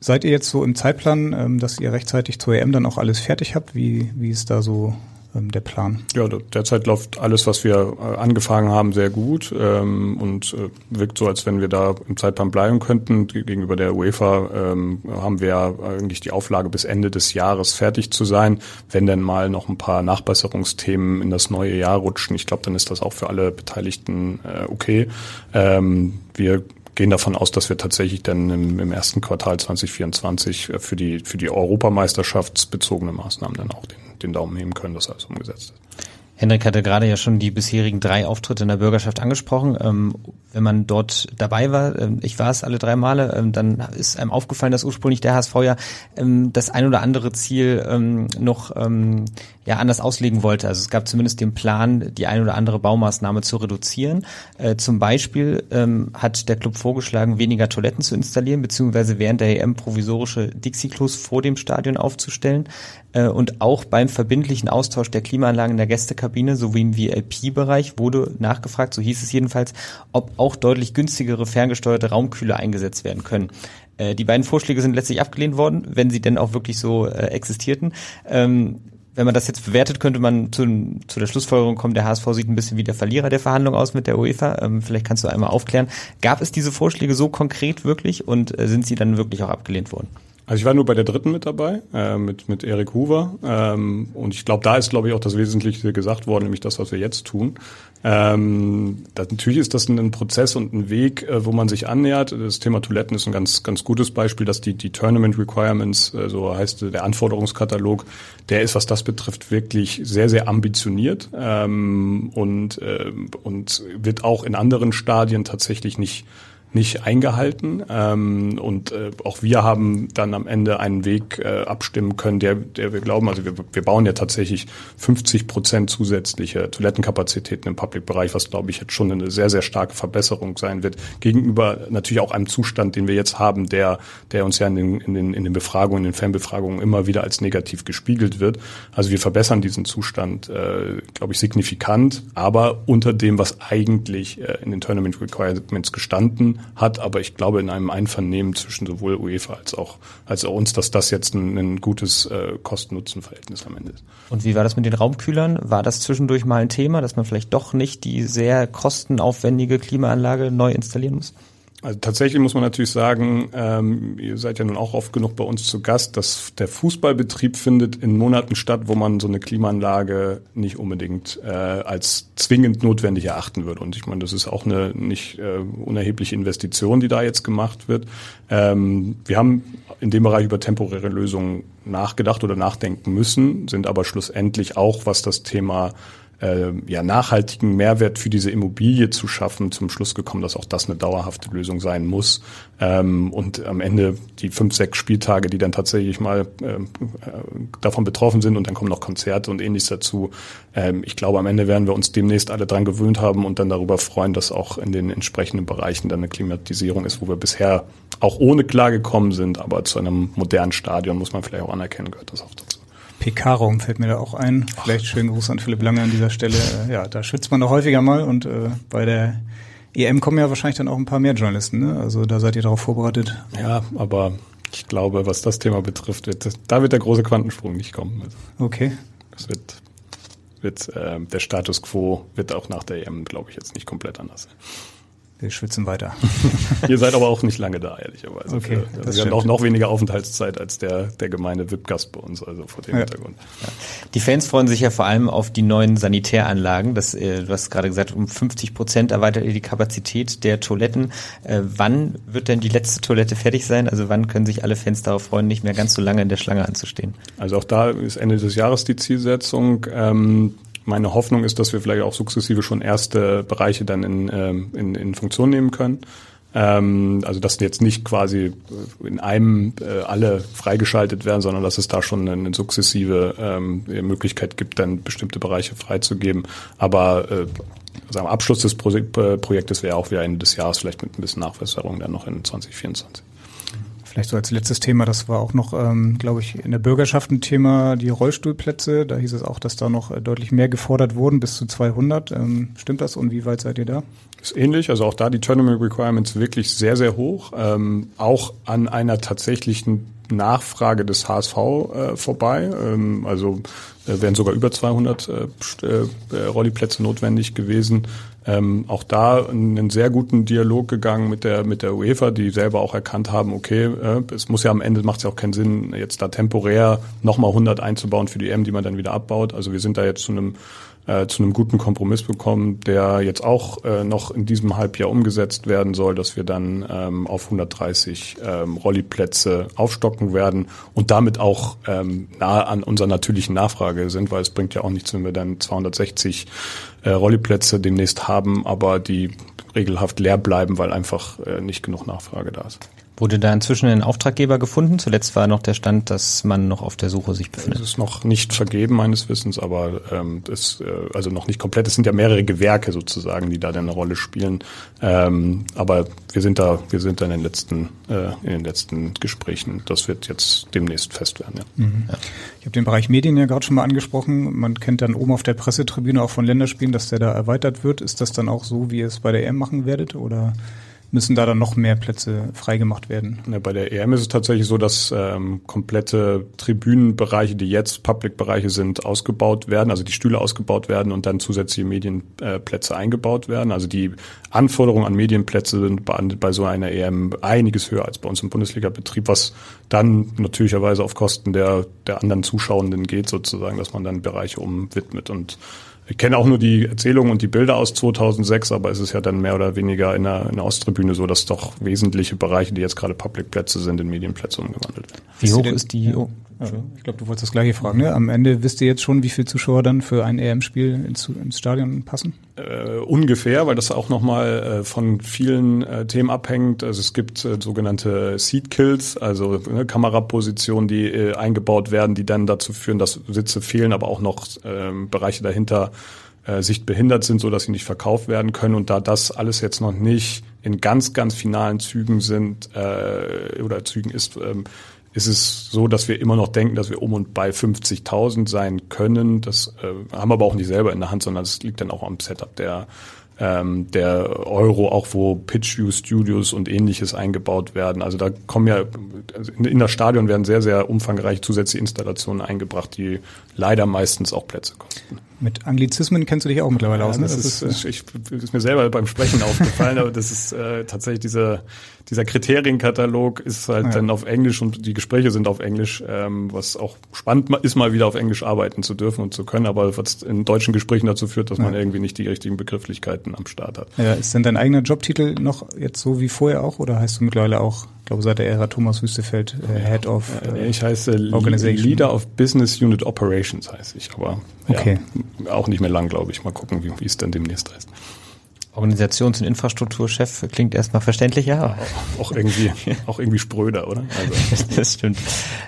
Seid ihr jetzt so im Zeitplan, ähm, dass ihr rechtzeitig zur EM dann auch alles fertig habt? Wie, wie ist da so der Plan? Ja, derzeit läuft alles, was wir äh, angefangen haben, sehr gut ähm, und äh, wirkt so, als wenn wir da im Zeitplan bleiben könnten. Gegenüber der UEFA ähm, haben wir eigentlich die Auflage, bis Ende des Jahres fertig zu sein. Wenn denn mal noch ein paar Nachbesserungsthemen in das neue Jahr rutschen, ich glaube, dann ist das auch für alle Beteiligten äh, okay. Ähm, wir gehen davon aus, dass wir tatsächlich dann im, im ersten Quartal 2024 für die für die Europameisterschaftsbezogene Maßnahmen dann auch den den Daumen heben können, dass alles umgesetzt ist. Henrik hatte gerade ja schon die bisherigen drei Auftritte in der Bürgerschaft angesprochen. Ähm, wenn man dort dabei war, ähm, ich war es alle drei Male, ähm, dann ist einem aufgefallen, dass ursprünglich der HSV ja ähm, das ein oder andere Ziel ähm, noch ähm, ja anders auslegen wollte. Also es gab zumindest den Plan, die ein oder andere Baumaßnahme zu reduzieren. Äh, zum Beispiel hat der Club vorgeschlagen, weniger Toiletten zu installieren, beziehungsweise während der EM provisorische Dixie-Klos vor dem Stadion aufzustellen äh, und auch beim verbindlichen Austausch der Klimaanlagen in der Gästekabine sowie im VIP-Bereich wurde nachgefragt, so hieß es jedenfalls, ob auch deutlich günstigere ferngesteuerte Raumkühler eingesetzt werden können. Äh, die beiden Vorschläge sind letztlich abgelehnt worden, wenn sie denn auch wirklich so äh, existierten. Ähm, wenn man das jetzt bewertet, könnte man zu, zu der Schlussfolgerung kommen, der HSV sieht ein bisschen wie der Verlierer der Verhandlung aus mit der UEFA. Ähm, vielleicht kannst du einmal aufklären. Gab es diese Vorschläge so konkret wirklich und äh, sind sie dann wirklich auch abgelehnt worden? Also ich war nur bei der dritten mit dabei, äh, mit, mit Erik Hoover. Ähm, und ich glaube, da ist, glaube ich, auch das Wesentliche gesagt worden, nämlich das, was wir jetzt tun. Ähm, das, natürlich ist das ein, ein, Prozess und ein Weg, äh, wo man sich annähert. Das Thema Toiletten ist ein ganz, ganz gutes Beispiel, dass die, die Tournament Requirements, äh, so heißt der Anforderungskatalog, der ist, was das betrifft, wirklich sehr, sehr ambitioniert ähm, und, äh, und wird auch in anderen Stadien tatsächlich nicht nicht eingehalten. Ähm, und äh, auch wir haben dann am Ende einen Weg äh, abstimmen können, der, der wir glauben, also wir, wir bauen ja tatsächlich 50 Prozent zusätzliche Toilettenkapazitäten im Public-Bereich, was glaube ich jetzt schon eine sehr, sehr starke Verbesserung sein wird, gegenüber natürlich auch einem Zustand, den wir jetzt haben, der, der uns ja in den, in den, in den Befragungen, in den Fanbefragungen immer wieder als negativ gespiegelt wird. Also wir verbessern diesen Zustand, äh, glaube ich, signifikant, aber unter dem, was eigentlich äh, in den Tournament Requirements gestanden hat, aber ich glaube in einem Einvernehmen zwischen sowohl UEFA als auch, als auch uns, dass das jetzt ein, ein gutes äh, Kosten-Nutzen-Verhältnis am Ende ist. Und wie war das mit den Raumkühlern? War das zwischendurch mal ein Thema, dass man vielleicht doch nicht die sehr kostenaufwendige Klimaanlage neu installieren muss? Also tatsächlich muss man natürlich sagen, ähm, ihr seid ja nun auch oft genug bei uns zu Gast, dass der Fußballbetrieb findet in Monaten statt, wo man so eine Klimaanlage nicht unbedingt äh, als zwingend notwendig erachten würde. Und ich meine, das ist auch eine nicht äh, unerhebliche Investition, die da jetzt gemacht wird. Ähm, wir haben in dem Bereich über temporäre Lösungen nachgedacht oder nachdenken müssen, sind aber schlussendlich auch, was das Thema äh, ja, nachhaltigen Mehrwert für diese Immobilie zu schaffen, zum Schluss gekommen, dass auch das eine dauerhafte Lösung sein muss. Ähm, und am Ende die fünf, sechs Spieltage, die dann tatsächlich mal äh, davon betroffen sind und dann kommen noch Konzerte und ähnliches dazu. Ähm, ich glaube, am Ende werden wir uns demnächst alle dran gewöhnt haben und dann darüber freuen, dass auch in den entsprechenden Bereichen dann eine Klimatisierung ist, wo wir bisher auch ohne klar gekommen sind, aber zu einem modernen Stadion muss man vielleicht auch anerkennen, gehört das auch dazu. PK-Raum fällt mir da auch ein. Vielleicht schönen Gruß an Philipp Lange an dieser Stelle. Äh, ja, da schwitzt man noch häufiger mal und äh, bei der EM kommen ja wahrscheinlich dann auch ein paar mehr Journalisten. Ne? Also da seid ihr darauf vorbereitet. Ja, aber ich glaube, was das Thema betrifft, wird, da wird der große Quantensprung nicht kommen. Also okay. Das wird, wird äh, der Status quo wird auch nach der EM, glaube ich, jetzt nicht komplett anders sein. Wir schwitzen weiter. Ihr seid aber auch nicht lange da, ehrlicherweise. Okay, Für, also wir haben auch noch weniger Aufenthaltszeit als der, der gemeine VIP-Gast bei uns, also vor dem ja. Hintergrund. Ja. Die Fans freuen sich ja vor allem auf die neuen Sanitäranlagen. Das, äh, du hast gerade gesagt, um 50 Prozent erweitert ihr die Kapazität der Toiletten. Äh, wann wird denn die letzte Toilette fertig sein? Also wann können sich alle Fans darauf freuen, nicht mehr ganz so lange in der Schlange anzustehen? Also auch da ist Ende des Jahres die Zielsetzung. Ähm, meine Hoffnung ist, dass wir vielleicht auch sukzessive schon erste Bereiche dann in, ähm, in, in Funktion nehmen können. Ähm, also dass jetzt nicht quasi in einem äh, alle freigeschaltet werden, sondern dass es da schon eine, sukzessive ähm, Möglichkeit gibt, dann bestimmte Bereiche freizugeben. Aber äh, sagen wir, Abschluss des Pro Projektes wäre auch wieder Ende des Jahres, vielleicht mit ein bisschen Nachbesserung dann noch in 2024. Vielleicht so als letztes Thema, das war auch noch, ähm, glaube ich, in der Bürgerschaft ein Thema, die Rollstuhlplätze. Da hieß es auch, dass da noch äh, deutlich mehr gefordert wurden, bis zu 200. Ähm, stimmt das und wie weit seid ihr da? Ist ähnlich, also auch da die Tournament Requirements wirklich sehr, sehr hoch. Ähm, auch an einer tatsächlichen Nachfrage des HSV äh, vorbei. Ähm, also äh, wären sogar über 200 äh, äh, Rolliplätze notwendig gewesen. Ähm, auch da einen sehr guten Dialog gegangen mit der mit der UEFA, die selber auch erkannt haben, okay, äh, es muss ja am Ende macht es ja auch keinen Sinn, jetzt da temporär nochmal 100 einzubauen für die M, die man dann wieder abbaut. Also wir sind da jetzt zu einem äh, zu einem guten Kompromiss bekommen, der jetzt auch äh, noch in diesem Halbjahr umgesetzt werden soll, dass wir dann ähm, auf 130 ähm, Rolliplätze aufstocken werden und damit auch ähm, nahe an unserer natürlichen Nachfrage sind, weil es bringt ja auch nichts, wenn wir dann 260 äh, Rolliplätze demnächst haben, aber die regelhaft leer bleiben, weil einfach äh, nicht genug Nachfrage da ist. Wurde da inzwischen ein Auftraggeber gefunden? Zuletzt war noch der Stand, dass man noch auf der Suche sich befindet. Es ist noch nicht vergeben meines Wissens, aber ähm, ist äh, also noch nicht komplett. Es sind ja mehrere Gewerke sozusagen, die da eine Rolle spielen. Ähm, aber wir sind da, wir sind da in den letzten, äh, in den letzten Gesprächen. Das wird jetzt demnächst fest werden. Ja. Mhm. Ja. Ich habe den Bereich Medien ja gerade schon mal angesprochen. Man kennt dann oben auf der Pressetribüne auch von Länderspielen, dass der da erweitert wird. Ist das dann auch so, wie ihr es bei der EM machen werdet, oder? Müssen da dann noch mehr Plätze freigemacht werden. Ja, bei der EM ist es tatsächlich so, dass ähm, komplette Tribünenbereiche, die jetzt Public-Bereiche sind, ausgebaut werden, also die Stühle ausgebaut werden und dann zusätzliche Medienplätze äh, eingebaut werden. Also die Anforderungen an Medienplätze sind bei, bei so einer EM einiges höher als bei uns im Bundesliga-Betrieb, was dann natürlicherweise auf Kosten der, der anderen Zuschauenden geht, sozusagen, dass man dann Bereiche umwidmet und ich kenne auch nur die Erzählungen und die Bilder aus 2006, aber es ist ja dann mehr oder weniger in der, in der Osttribüne so, dass doch wesentliche Bereiche, die jetzt gerade Public-Plätze sind, in Medienplätze umgewandelt werden. Wie hoch ist die? Oh, ich glaube, du wolltest das gleiche fragen. Ne? Am Ende wisst ihr jetzt schon, wie viele Zuschauer dann für ein EM-Spiel ins, ins, Stadion passen? Äh, ungefähr, weil das auch nochmal äh, von vielen äh, Themen abhängt. Also es gibt äh, sogenannte Seat Kills, also ne, Kamerapositionen, die äh, eingebaut werden, die dann dazu führen, dass Sitze fehlen, aber auch noch ähm, Bereiche dahinter äh, sichtbehindert sind, so dass sie nicht verkauft werden können. Und da das alles jetzt noch nicht in ganz, ganz finalen Zügen sind äh, oder Zügen ist, ähm, ist es so, dass wir immer noch denken, dass wir um und bei 50.000 sein können. Das äh, haben wir aber auch nicht selber in der Hand, sondern es liegt dann auch am Setup der ähm, der Euro, auch wo Pitch-View Studios und ähnliches eingebaut werden. Also da kommen ja, also in das Stadion werden sehr, sehr umfangreich zusätzliche Installationen eingebracht, die leider meistens auch Plätze kosten. Mit Anglizismen kennst du dich auch mittlerweile ja, aus. Ne? Das, das, ist, ist, ich, ist mir selber beim Sprechen aufgefallen, aber das ist äh, tatsächlich dieser dieser Kriterienkatalog ist halt ja. dann auf Englisch und die Gespräche sind auf Englisch, ähm, was auch spannend ist, mal wieder auf Englisch arbeiten zu dürfen und zu können, aber was in deutschen Gesprächen dazu führt, dass ja. man irgendwie nicht die richtigen Begrifflichkeiten am Start hat. Ja, ist denn dein eigener Jobtitel noch jetzt so wie vorher auch oder heißt du mittlerweile auch ich glaube, seit der Ära Thomas Wüstefeld, äh, Head of äh, Ich heiße Leader of Business Unit Operations heiße ich, aber okay. ja, auch nicht mehr lang, glaube ich. Mal gucken, wie, wie es dann demnächst heißt. Organisations- und Infrastrukturchef klingt erstmal verständlicher. Auch irgendwie, auch irgendwie spröder, oder? Also. das stimmt.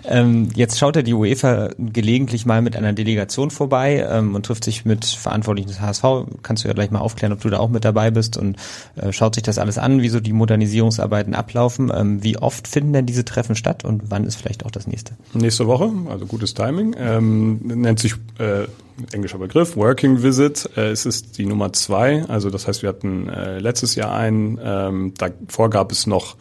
Ähm, jetzt schaut ja die UEFA gelegentlich mal mit einer Delegation vorbei ähm, und trifft sich mit Verantwortlichen des HSV. Kannst du ja gleich mal aufklären, ob du da auch mit dabei bist und äh, schaut sich das alles an, wie so die Modernisierungsarbeiten ablaufen. Ähm, wie oft finden denn diese Treffen statt und wann ist vielleicht auch das nächste? Nächste Woche, also gutes Timing. Ähm, nennt sich äh, englischer Begriff, Working Visit. Äh, es ist die Nummer zwei. Also das heißt, wir hatten äh, letztes Jahr einen. Ähm, davor gab es noch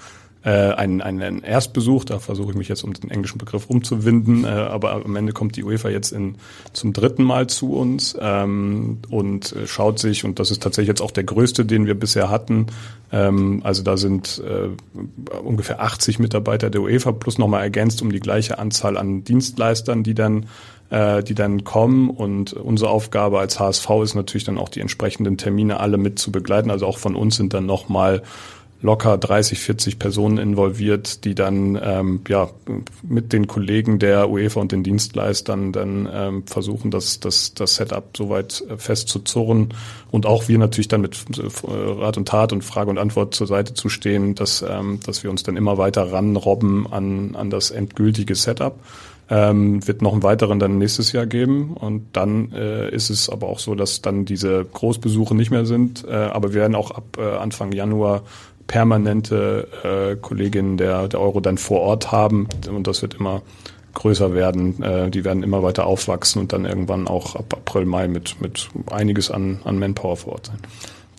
äh, einen, einen Erstbesuch. Da versuche ich mich jetzt um den englischen Begriff rumzuwinden. Äh, aber am Ende kommt die UEFA jetzt in, zum dritten Mal zu uns ähm, und äh, schaut sich, und das ist tatsächlich jetzt auch der größte, den wir bisher hatten. Ähm, also da sind äh, ungefähr 80 Mitarbeiter der UEFA plus nochmal ergänzt um die gleiche Anzahl an Dienstleistern, die dann äh, die dann kommen. Und unsere Aufgabe als HSV ist natürlich dann auch die entsprechenden Termine alle mit zu begleiten. Also auch von uns sind dann nochmal locker 30, 40 Personen involviert, die dann ähm, ja mit den Kollegen der UEFA und den Dienstleistern dann ähm, versuchen, das, das, das Setup soweit äh, festzuzurren und auch wir natürlich dann mit äh, Rat und Tat und Frage und Antwort zur Seite zu stehen, dass, ähm, dass wir uns dann immer weiter ranrobben an, an das endgültige Setup. Ähm, wird noch einen weiteren dann nächstes Jahr geben und dann äh, ist es aber auch so, dass dann diese Großbesuche nicht mehr sind, äh, aber wir werden auch ab äh, Anfang Januar permanente äh, Kolleginnen der, der Euro dann vor Ort haben und das wird immer größer werden. Äh, die werden immer weiter aufwachsen und dann irgendwann auch ab April, Mai mit, mit einiges an, an Manpower vor Ort sein.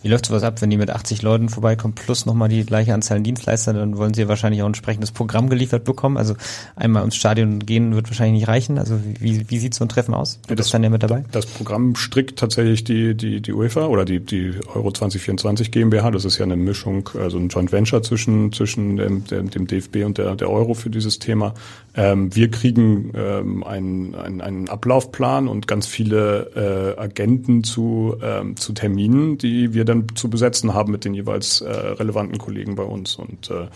Wie läuft sowas ab, wenn die mit 80 Leuten vorbeikommen, plus nochmal die gleiche Anzahl an Dienstleister, dann wollen sie wahrscheinlich auch ein entsprechendes Programm geliefert bekommen. Also einmal ins Stadion gehen wird wahrscheinlich nicht reichen. Also wie, wie sieht so ein Treffen aus? Wird das, dann ja mit dabei? Das Programm strickt tatsächlich die, die, die UEFA oder die, die Euro 2024 GmbH. Das ist ja eine Mischung, also ein Joint Venture zwischen, zwischen dem, dem, dem DFB und der, der Euro für dieses Thema. Ähm, wir kriegen ähm, einen, einen, einen Ablaufplan und ganz viele äh, Agenten zu, ähm, zu Terminen, die wir dann zu besetzen haben mit den jeweils äh, relevanten Kollegen bei uns. Und äh,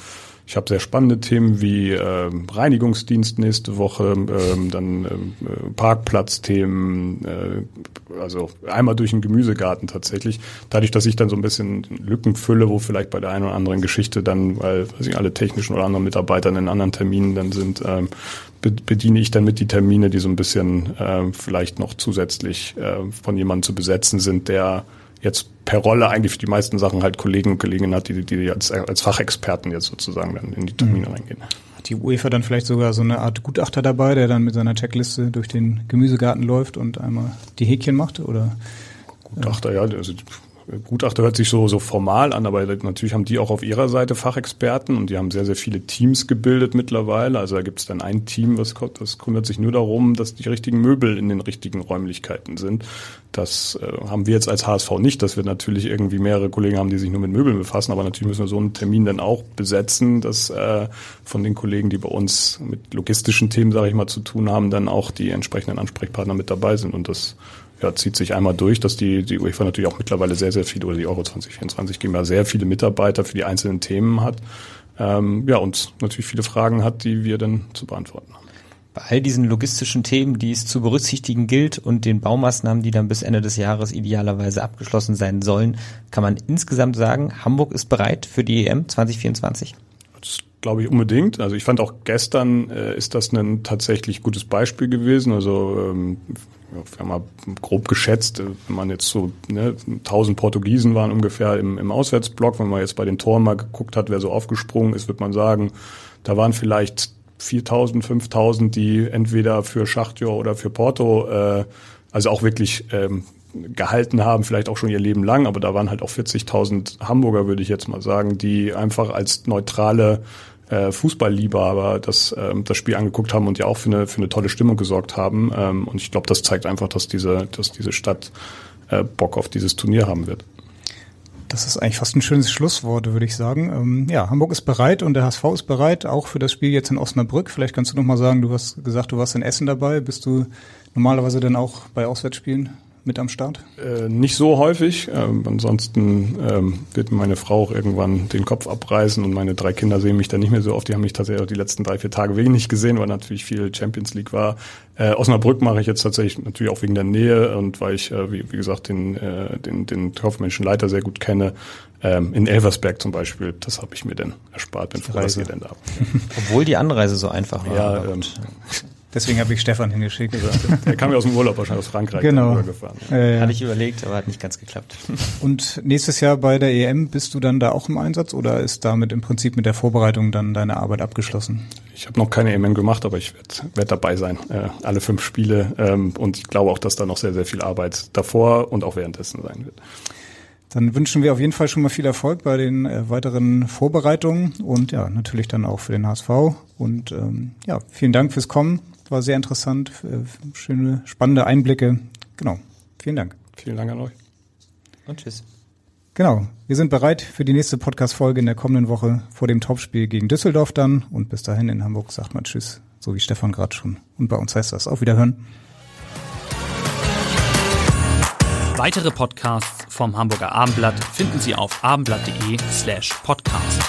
ich habe sehr spannende Themen wie äh, Reinigungsdienst nächste Woche, äh, dann äh, Parkplatzthemen, äh, also einmal durch den Gemüsegarten tatsächlich. Dadurch, dass ich dann so ein bisschen Lücken fülle, wo vielleicht bei der einen oder anderen Geschichte dann, weil weiß ich, alle technischen oder anderen Mitarbeiter in anderen Terminen dann sind, äh, bediene ich dann mit die Termine, die so ein bisschen äh, vielleicht noch zusätzlich äh, von jemandem zu besetzen sind, der jetzt per Rolle eigentlich für die meisten Sachen halt Kollegen und Kolleginnen hat, die, die als, als Fachexperten jetzt sozusagen dann in die Termine mhm. reingehen. Hat die UEFA dann vielleicht sogar so eine Art Gutachter dabei, der dann mit seiner Checkliste durch den Gemüsegarten läuft und einmal die Häkchen macht? Oder? Gutachter, ja, also Gutachter hört sich so, so formal an, aber natürlich haben die auch auf ihrer Seite Fachexperten und die haben sehr, sehr viele Teams gebildet mittlerweile. Also da gibt es dann ein Team, was das kümmert sich nur darum, dass die richtigen Möbel in den richtigen Räumlichkeiten sind. Das äh, haben wir jetzt als HSV nicht, dass wir natürlich irgendwie mehrere Kollegen haben, die sich nur mit Möbeln befassen, aber natürlich müssen wir so einen Termin dann auch besetzen, dass äh, von den Kollegen, die bei uns mit logistischen Themen, sage ich mal, zu tun haben, dann auch die entsprechenden Ansprechpartner mit dabei sind und das ja, zieht sich einmal durch, dass die, die UEFA natürlich auch mittlerweile sehr, sehr viele, oder die Euro 2024 GmbH sehr viele Mitarbeiter für die einzelnen Themen hat. Ähm, ja, und natürlich viele Fragen hat, die wir dann zu beantworten haben. Bei all diesen logistischen Themen, die es zu berücksichtigen gilt und den Baumaßnahmen, die dann bis Ende des Jahres idealerweise abgeschlossen sein sollen, kann man insgesamt sagen, Hamburg ist bereit für die EM 2024? Das glaube ich unbedingt. Also ich fand auch gestern äh, ist das ein tatsächlich gutes Beispiel gewesen. Also ähm, wir haben mal grob geschätzt, wenn man jetzt so, ne, 1000 Portugiesen waren ungefähr im, im Auswärtsblock, wenn man jetzt bei den Toren mal geguckt hat, wer so aufgesprungen ist, wird man sagen, da waren vielleicht 4000, 5000, die entweder für Schachtjor oder für Porto, äh, also auch wirklich ähm, gehalten haben, vielleicht auch schon ihr Leben lang, aber da waren halt auch 40.000 Hamburger, würde ich jetzt mal sagen, die einfach als neutrale äh, Fußballliebhaber das, ähm, das Spiel angeguckt haben und ja auch für eine, für eine tolle Stimmung gesorgt haben. Ähm, und ich glaube, das zeigt einfach, dass diese, dass diese Stadt äh, Bock auf dieses Turnier haben wird. Das ist eigentlich fast ein schönes Schlusswort, würde ich sagen. Ähm, ja, Hamburg ist bereit und der HSV ist bereit, auch für das Spiel jetzt in Osnabrück. Vielleicht kannst du noch mal sagen, du hast gesagt, du warst in Essen dabei. Bist du normalerweise dann auch bei Auswärtsspielen? Mit am Start? Äh, nicht so häufig. Ähm, ansonsten ähm, wird meine Frau auch irgendwann den Kopf abreißen und meine drei Kinder sehen mich dann nicht mehr so oft. Die haben mich tatsächlich auch die letzten drei, vier Tage wenig gesehen, weil natürlich viel Champions League war. Äh, Osnabrück mache ich jetzt tatsächlich natürlich auch wegen der Nähe und weil ich, äh, wie, wie gesagt, den, äh, den, den kaufmännischen Leiter sehr gut kenne. Ähm, in Elversberg zum Beispiel, das habe ich mir dann erspart, bin froh, dass ihr denn da Obwohl die Anreise so einfach war. Ja, Deswegen habe ich Stefan hingeschickt. Er kam ja aus dem Urlaub wahrscheinlich aus Frankreich. Genau. Äh. Hatte ich überlegt, aber hat nicht ganz geklappt. Und nächstes Jahr bei der EM bist du dann da auch im Einsatz oder ist damit im Prinzip mit der Vorbereitung dann deine Arbeit abgeschlossen? Ich habe noch keine EM gemacht, aber ich werde werd dabei sein. Äh, alle fünf Spiele. Ähm, und ich glaube auch, dass da noch sehr, sehr viel Arbeit davor und auch währenddessen sein wird. Dann wünschen wir auf jeden Fall schon mal viel Erfolg bei den äh, weiteren Vorbereitungen und ja, natürlich dann auch für den HSV. Und ähm, ja, vielen Dank fürs Kommen. War sehr interessant, äh, schöne, spannende Einblicke. Genau. Vielen Dank. Vielen Dank an euch. Und tschüss. Genau. Wir sind bereit für die nächste Podcast-Folge in der kommenden Woche vor dem Topspiel gegen Düsseldorf dann. Und bis dahin in Hamburg sagt man Tschüss, so wie Stefan gerade schon. Und bei uns heißt das auf Wiederhören. Weitere Podcasts vom Hamburger Abendblatt finden Sie auf abendblatt.de slash podcast.